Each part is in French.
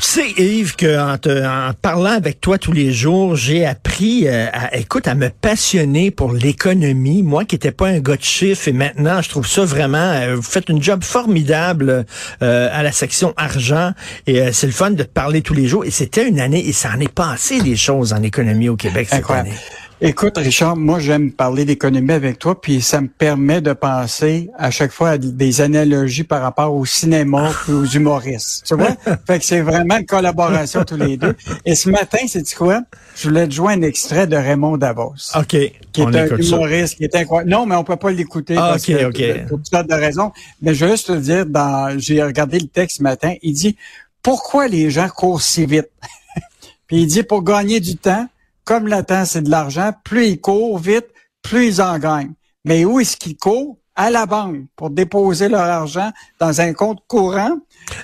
Tu sais, Yves, qu'en en parlant avec toi tous les jours, j'ai appris, euh, à, écoute, à me passionner pour l'économie. Moi qui n'étais pas un gars de chiffres, et maintenant, je trouve ça vraiment, euh, vous faites une job formidable euh, à la section argent, et c'est le fun de te parler tous les jours. Et c'était une année, et ça en est passé des choses en économie au Québec cette année. Écoute, Richard, moi, j'aime parler d'économie avec toi, puis ça me permet de penser à chaque fois à des analogies par rapport au cinéma et aux humoristes. Tu vois? fait que c'est vraiment une collaboration tous les deux. Et ce matin, c'est quoi? Je voulais te jouer un extrait de Raymond Davos. OK. Qui est un humoriste, qui est incroyable. Non, mais on peut pas l'écouter. Ah, OK, OK. Pour toutes sortes de raisons. Mais je veux juste te dire, dans, j'ai regardé le texte ce matin, il dit, pourquoi les gens courent si vite? puis il dit, pour gagner du temps, comme le temps, c'est de l'argent, plus ils courent vite, plus ils en gagnent. Mais où est-ce qu'ils courent? À la banque pour déposer leur argent dans un compte courant.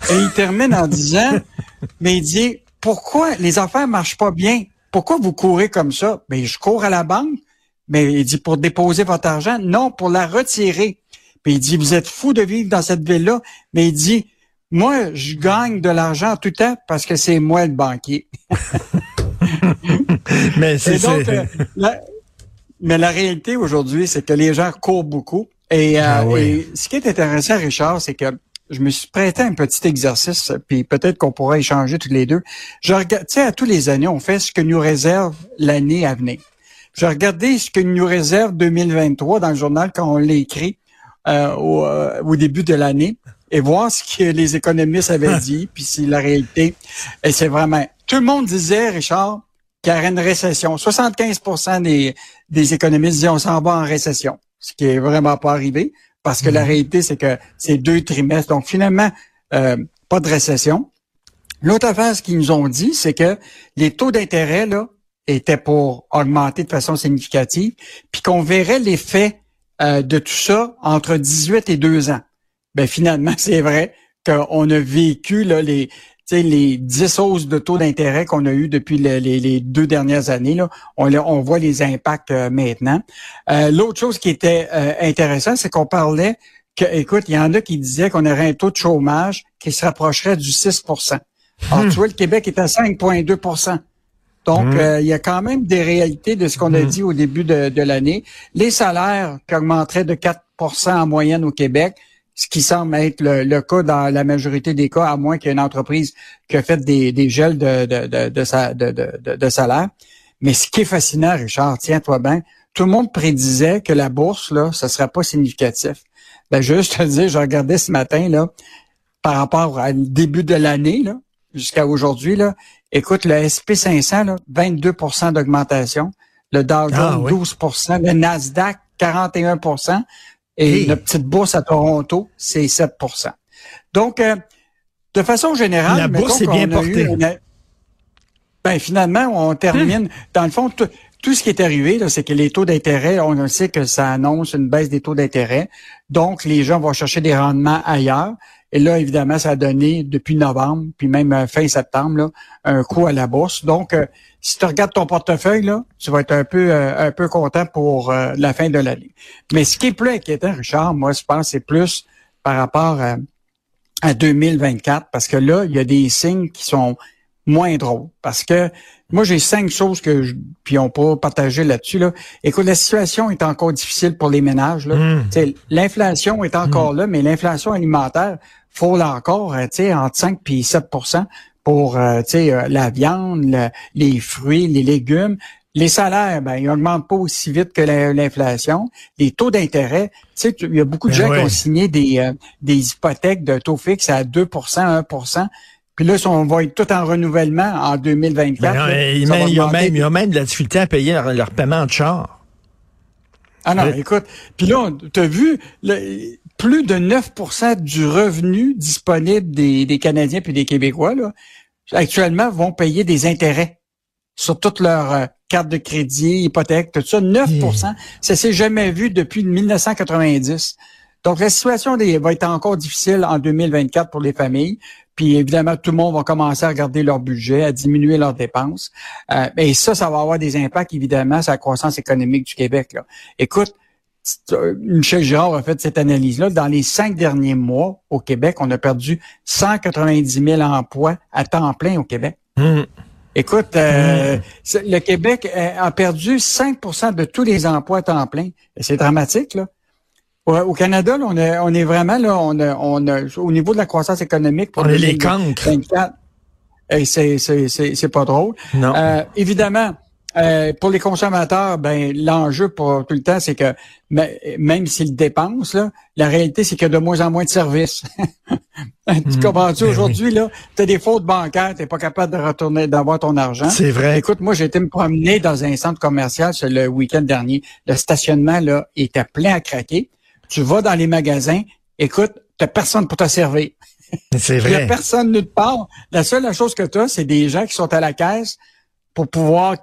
Et il termine en disant, mais il dit, pourquoi les affaires marchent pas bien? Pourquoi vous courez comme ça? Ben, je cours à la banque. Mais il dit, pour déposer votre argent? Non, pour la retirer. Puis il dit, vous êtes fou de vivre dans cette ville-là. Mais il dit, moi, je gagne de l'argent tout le temps parce que c'est moi le banquier. mais c'est euh, la, mais la réalité aujourd'hui, c'est que les gens courent beaucoup. Et, euh, ah ce qui est intéressant, Richard, c'est que je me suis prêté un petit exercice, puis peut-être qu'on pourra échanger tous les deux. Je regarde, tu sais, à tous les années, on fait ce que nous réserve l'année à venir. Je regardais ce que nous réserve 2023 dans le journal quand on l'a écrit euh, au, au, début de l'année et voir ce que les économistes avaient dit, puis c'est la réalité. Et c'est vraiment... Tout le monde disait, Richard, qu'il y aurait une récession. 75 des, des économistes disaient on s'en va en récession, ce qui est vraiment pas arrivé parce que la mhm. réalité, c'est que c'est deux trimestres. Donc, finalement, euh, pas de récession. L'autre affaire, ce qu'ils nous ont dit, c'est que les taux d'intérêt, là, étaient pour augmenter de façon significative, puis qu'on verrait l'effet euh, de tout ça entre 18 et 2 ans. Ben finalement, c'est vrai qu'on a vécu là, les, les 10 hausses de taux d'intérêt qu'on a eu depuis les, deux dernières années, là, on, on voit les impacts euh, maintenant. Euh, l'autre chose qui était euh, intéressante, c'est qu'on parlait que, écoute, il y en a qui disaient qu'on aurait un taux de chômage qui se rapprocherait du 6% Alors, hmm. tu vois, le Québec est à 5,2% donc, hmm. il y a quand même des réalités de ce qu'on a hmm. dit au début de, de l'année. Les salaires qui augmenteraient de 4% en moyenne au Québec, ce qui semble être le, cas dans la majorité des cas, à moins qu'il y ait une entreprise qui a fait des, des gels de, de, de, de, de, salaire. Mais ce qui est fascinant, Richard, tiens-toi bien, tout le monde prédisait que la bourse, là, ça serait pas significatif. Ben, juste te dire, je regardais ce matin, là, par rapport au début de l'année, là, jusqu'à aujourd'hui, là, écoute, le SP500, là, 22% d'augmentation, le Dow Jones, 12 ah le Nasdaq, 41 et notre petite bourse à Toronto, c'est 7% Donc, euh, de façon générale, la bourse est bien portée. ben, finalement, on termine. Dans le fond, tout ce qui est arrivé, c'est que les taux d'intérêt, on sait que ça annonce une baisse des taux d'intérêt. Donc, les gens vont chercher des rendements ailleurs. Et là, évidemment, ça a donné depuis novembre, puis même euh, fin septembre, là, un coup à la bourse. Donc, euh, si tu regardes ton portefeuille, là, tu vas être un peu euh, un peu content pour la fin de l'année. Mais ce qui est plus inquiétant, Richard, moi, je pense, c'est plus par rapport à, à 2024, parce que là, il y a des signes qui sont moins drôles. Parce que moi, j'ai cinq choses que je, puis on peut partager là-dessus. Là. Écoute, la situation est encore difficile pour les ménages. Mmh. L'inflation est encore mmh. là, mais l'inflation alimentaire faut encore, euh, entre 5 et 7% pour, euh, euh, la viande, les fruits, les légumes. Les salaires, ben, ils augmentent pas aussi vite que l'inflation. Les taux d'intérêt, tu sais, il y a beaucoup de ben gens qui ont signé des, des hypothèques de taux fixe à 2% 1 puis là, on va être tout en renouvellement en 2024. Ben, il, y a même, il y a même de la difficulté à payer leur, paiement de char. Ah non, écoute, puis là, tu as vu, le, plus de 9% du revenu disponible des, des Canadiens puis des Québécois, là, actuellement, vont payer des intérêts sur toutes leurs euh, cartes de crédit, hypothèques, tout ça. 9% Ça s'est jamais vu depuis 1990. Donc, la situation des, va être encore difficile en 2024 pour les familles. Puis évidemment, tout le monde va commencer à regarder leur budget, à diminuer leurs dépenses. Euh, et ça, ça va avoir des impacts, évidemment, sur la croissance économique du Québec. Là. Écoute, Michel Girard a fait cette analyse-là. Dans les cinq derniers mois au Québec, on a perdu 190 000 emplois à temps plein au Québec. Mmh. Écoute, euh, mmh. le Québec a perdu 5% de tous les emplois à temps plein. C'est dramatique, là. Au Canada, là, on, est, on est vraiment là, on a, on a, au niveau de la croissance économique pour on est les cancres. c'est, pas drôle. Non. Euh, évidemment, euh, pour les consommateurs, ben l'enjeu pour tout le temps, c'est que même s'ils dépensent, là, la réalité, c'est qu'il y a de moins en moins de services. tu hmm. comprends-tu? Ben aujourd'hui, là, tu as des fautes bancaires, tu pas capable de retourner, d'avoir ton argent. C'est vrai. Écoute, moi, j'ai été me promener dans un centre commercial le week-end dernier. Le stationnement, là, était plein à craquer. Tu vas dans les magasins, écoute, tu personne pour te servir. C'est vrai. Il n'y a personne nulle part. La seule chose que tu as, c'est des gens qui sont à la caisse pour pouvoir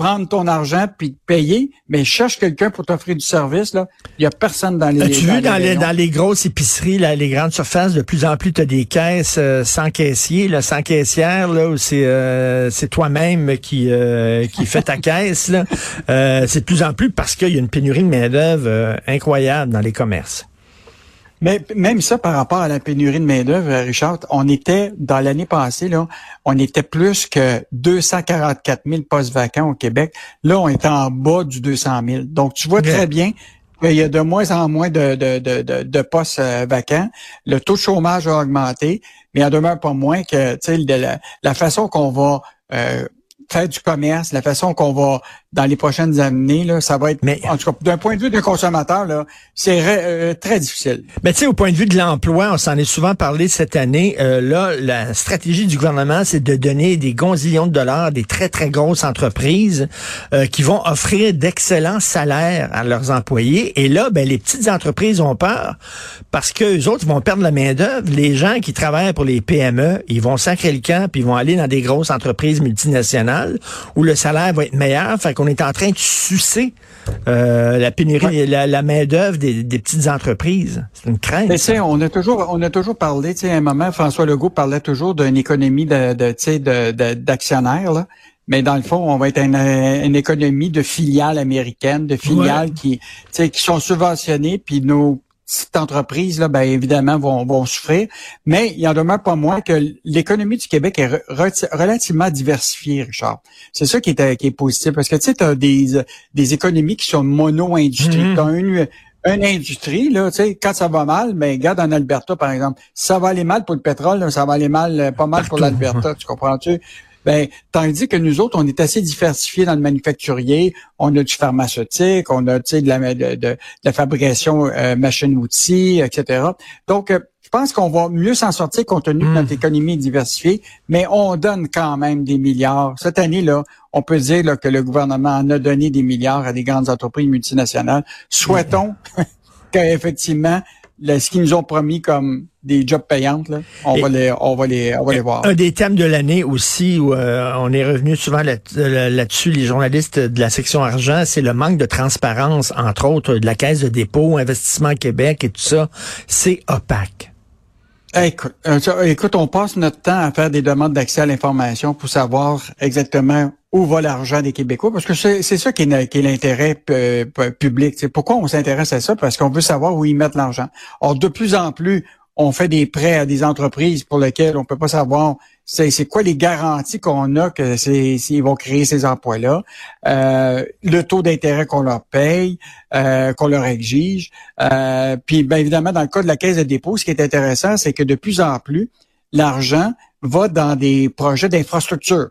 prendre ton argent puis te payer, mais cherche quelqu'un pour t'offrir du service. Là, il y a personne dans les. As-tu vu dans les, dans les grosses épiceries, là, les grandes surfaces, de plus en plus, tu as des caisses euh, sans caissier, là, sans caissière, là, où c'est euh, c'est toi-même qui euh, qui fait ta caisse. Là. c'est de plus en plus parce qu'il y a une pénurie de main d'œuvre incroyable dans les commerces. Mais même ça, par rapport à la pénurie de main-d'œuvre, Richard, on était, dans l'année passée, là, on était plus que 244 000 postes vacants au Québec. Là, on est en bas du 200 000. Donc, tu vois très bien qu'il y a de moins en moins de, de, de, de, postes euh, vacants. Le taux de chômage a augmenté, mais il en demeure pas moins que la, la façon qu'on va euh, faire du commerce, la façon qu'on va dans les prochaines années, là, ça va être, mais, en tout cas, d'un point de vue d'un consommateur, là, c'est euh, très difficile. Mais tu sais, au point de vue de l'emploi, on s'en est souvent parlé cette année. Euh, là, la stratégie du gouvernement, c'est de donner des gonzillions de dollars à des très, très grosses entreprises euh, qui vont offrir d'excellents salaires à leurs employés. Et là, ben, les petites entreprises ont peur parce que les autres vont perdre la main-d'œuvre. Les gens qui travaillent pour les PME, ils vont sacrer le camp puis ils vont aller dans des grosses entreprises multinationales où le salaire va être meilleur. Fait on est en train de sucer euh, la pénurie, la, la main-d'œuvre des, petites entreprises. C'est une crainte. Mais on a toujours, on a toujours parlé, tu sais, à un moment, François Legault parlait toujours d'une économie de, de, d'actionnaires, Mais dans le fond, on va être une, une économie de filiales américaines, de filiales qui, qui sont subventionnées, puis nos petites entreprises, là, ben, évidemment, vont, vont souffrir. Mais il en demeure pas moins que l'économie du Québec est relativement diversifiée, Richard. C'est ça qui est, qui est positif. Parce que tu sais, tu as des, des économies qui sont mono-industrie. Mm-hmm. Tu as une, une industrie, là, tu sais, quand ça va mal, mais ben, regarde en Alberta, par exemple, ça va aller mal pour le pétrole, ça va aller mal, euh, pas mal pour l'Alberta, tu comprends-tu? Ben, tandis que nous autres, on est assez diversifiés dans le manufacturier. On a du pharmaceutique, on a de la, de, de, la fabrication euh, machine-outils, etc. Donc, euh, je pense qu'on va mieux s'en sortir compte tenu de notre hmm. économie diversifiée, mais on donne quand même des milliards. Cette année-là, on peut dire là, que le gouvernement en a donné des milliards à des grandes entreprises multinationales. Souhaitons qu'effectivement, ce qu'ils nous ont promis comme des jobs payantes, là, on, va les, on, va les, on va les voir. Un des thèmes de l'année aussi, où euh, on est revenu souvent là-dessus, les journalistes de la section argent, c'est le manque de transparence, entre autres, de la Caisse de dépôt, Investissement Québec et tout ça. C'est opaque. Écoute, euh, écoute, on passe notre temps à faire des demandes d'accès à l'information pour savoir exactement où va l'argent des Québécois, parce que c'est ça qui est, l'intérêt public. pourquoi on s'intéresse à ça? Parce qu'on veut savoir où ils mettent l'argent. Or, de plus en plus, on fait des prêts à des entreprises pour lesquelles on peut pas savoir c'est quoi les garanties qu'on a que s'ils vont créer ces emplois-là, euh, le taux d'intérêt qu'on leur paye, euh, qu'on leur exige. Euh, puis bien évidemment, dans le cas de la caisse de dépôt, ce qui est intéressant, c'est que de plus en plus, l'argent va dans des projets d'infrastructure.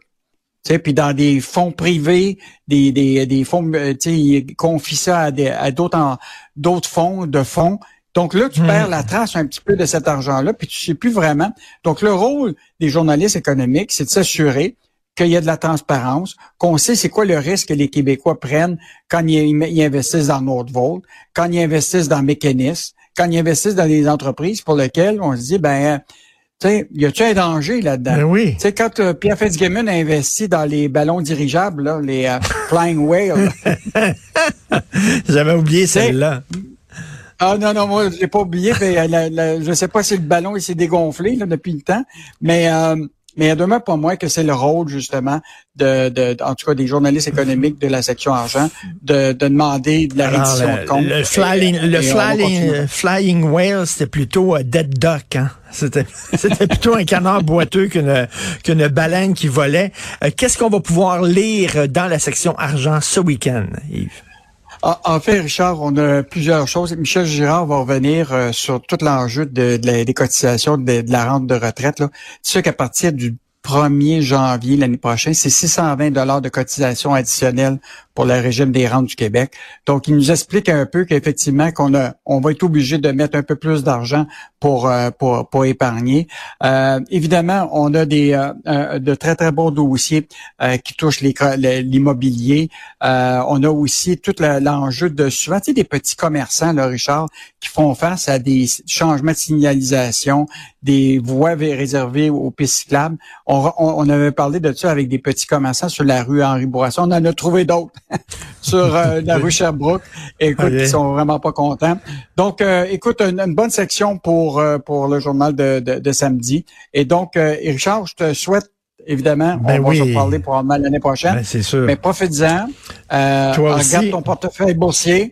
Puis dans des fonds privés, des, des, des fonds, sais, ils confient ça à d'autres fonds de fonds donc là, tu perds hmm. la trace un petit peu de cet argent-là, puis tu sais plus vraiment. Donc le rôle des journalistes économiques, c'est de s'assurer qu'il y a de la transparence, qu'on sait c'est quoi le risque que les Québécois prennent quand ils, investissent dans Nordvolt, quand ils investissent dans Mécanisme, quand ils investissent dans des entreprises pour lesquelles on se dit, ben, tu sais, y a-tu un danger là-dedans? Ben oui. Tu sais, quand euh, Pierre Fitzgibbon a investi dans les ballons dirigeables, là, les euh, Flying Whale. J'avais oublié celle-là. Ah non, non, moi, je l'ai pas oublié. mais, euh, je sais pas si le ballon il s'est dégonflé là, depuis le temps, mais euh, mais il demeure pas moins que c'est le rôle, justement, de, de, en tout cas, des journalistes économiques de la section argent, de, de demander de la reddition de compte. Le flying, le flying, flying whale, c'était plutôt uh, dead duck, hein? C'était, c'était plutôt un canard boiteux qu'une, qu'une baleine qui volait. Euh, qu'est-ce qu'on va pouvoir lire dans la section argent ce week-end, Yves? En fait, Richard, on a plusieurs choses. Michel Girard va revenir euh, sur tout l'enjeu de, des cotisations de, la rente de retraite. Là. Tu qu'à partir du 1er janvier l'année prochaine, c'est 620 dollars de cotisation additionnelle pour le régime des rentes du Québec. Donc, il nous explique un peu qu'effectivement, qu'on a, on va être obligé de mettre un peu plus d'argent pour, euh, pour, pour épargner. Euh, évidemment, on a des euh, de très très bons dossiers qui touchent l'immobilier. on a aussi tout l'enjeu de souvent, tu sais, des petits commerçants, là, Richard, qui font face à des changements de signalisation, des voies réservées aux pistes cyclables. On, on, avait parlé de ça avec des petits commerçants sur la rue Henri Bourasson. On en a trouvé d'autres. sur euh, la rue Sherbrooke. Écoute, ils sont vraiment pas contents. Donc, euh, écoute, une, bonne section pour euh, pour le journal de, de, samedi. Et donc, Richard, je te souhaite Évidemment, ben on va se parler probablement l'année prochaine. Ben, c'est sûr. Mais profites-en. regarde ton portefeuille boursier.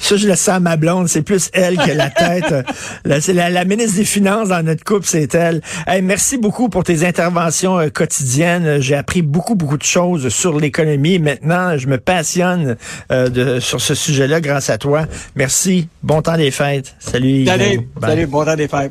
Ça, je le sens à ma blonde. C'est plus elle qui a la tête. la, c'est la, ministre des Finances dans notre couple, c'est elle. merci beaucoup pour tes interventions euh, quotidiennes. J'ai appris beaucoup, beaucoup de choses sur l'économie. Maintenant, je me passionne euh, de, sur ce sujet-là grâce à toi. Merci. Bon temps des fêtes. Salut. Salut. Salut. Bon temps des fêtes.